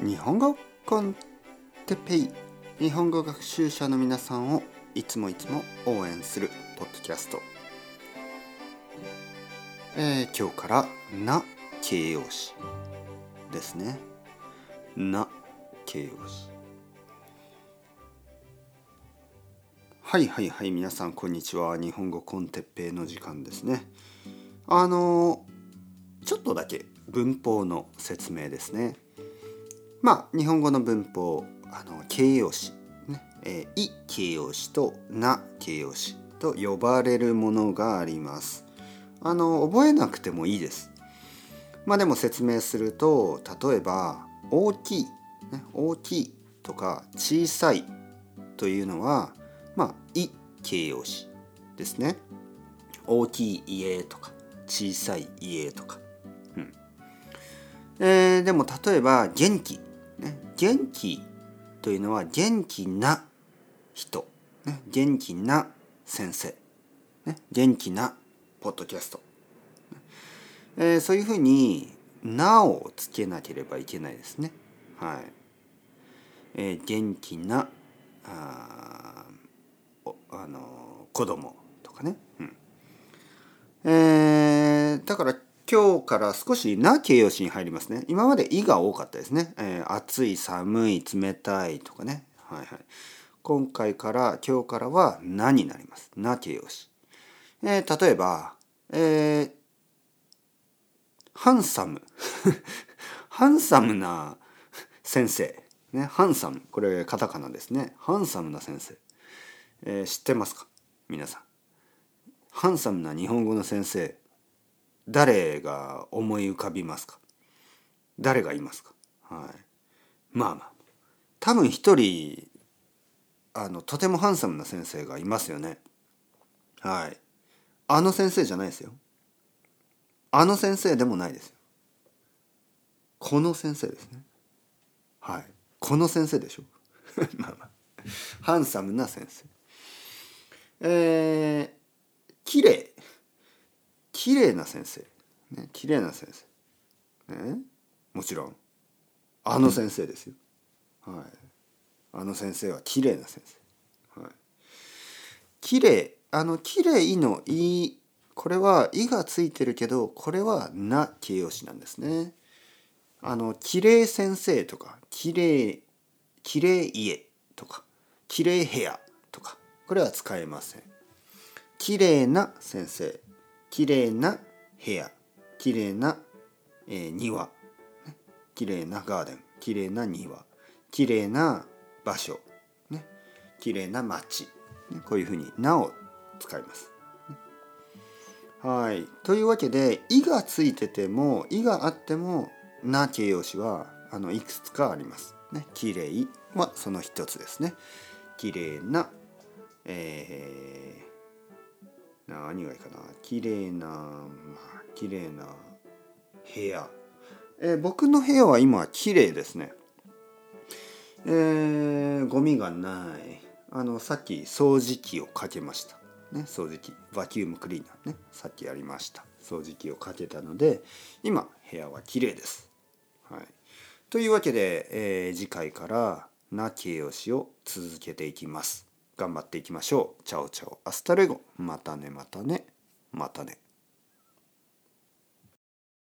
日本語コンテペイ日本語学習者の皆さんをいつもいつも応援するポッドキャスト、えー、今日から「な」形容詞ですね「な」形容詞。はいはいはい皆さんこんにちは。日本語コンテッペイの時間ですね。あのちょっとだけ文法の説明ですね。まあ日本語の文法あの形容詞ね、えー、い形容詞とな形容詞と呼ばれるものがあります。あの覚えなくてもいいです。まあでも説明すると例えば大きい、ね、大きいとか小さいというのはまあい形容詞ですね。大きい家とか小さい家とか、うん。えー、でも例えば元気、元気というのは元気な人、ね、元気な先生、ね、元気なポッドキャスト、えー、そういうふうに「な」をつけなければいけないですね。はい。えー、元気なああの子供とかね。うんえー、だから今日から少しな形容詞に入りますね。今まで「い」が多かったですね。えー、暑い、寒い、冷たいとかね。はいはい。今回から、今日からは「な」になります。な形容詞。えー、例えば、えー、ハンサム。ハンサムな先生。ね、ハンサム。これカタカナですね。ハンサムな先生。えー、知ってますか？皆さん。ハンサムな日本語の先生誰が思い浮かびますか？誰がいますか？はい。まあまあ。多分一人あのとてもハンサムな先生がいますよね。はい。あの先生じゃないですよ。あの先生でもないですよ。この先生ですね。はい。この先生でしょ。まあまあ。ハンサムな先生。えー、綺麗。綺麗な先生。ね綺麗な先生。ねもちろん。あの先生ですよ。はい。あの先生は綺麗な先生。はい。綺麗あの綺麗の「い」これは「い」がついてるけどこれは「な」形容詞なんですね。あの綺麗先生とか綺麗綺麗家とか綺麗部屋とかこれは使えません。綺麗な先生。綺麗な部屋綺麗な、えー、庭綺麗なガーデン綺麗な庭綺麗な場所ね綺麗な街、ね、こういうふうに「な」を使います。はい。というわけで「い」がついてても「い」があっても「な」形容詞はあのいくつかあります。ね、綺麗はその一つですね。綺麗な、えー何がいいかな？綺麗なまあ綺麗な部屋、えー、僕の部屋は今綺麗ですね。えー、ゴミがない。あのさっき掃除機をかけました。ね掃除機。 vacuum cleaner ね。さっきやりました。掃除機をかけたので今部屋は綺麗です。はい。というわけで、えー、次回からな形容詞を続けていきます。頑張っていきましょう。 chao chao hasta luego またねまたねまたね。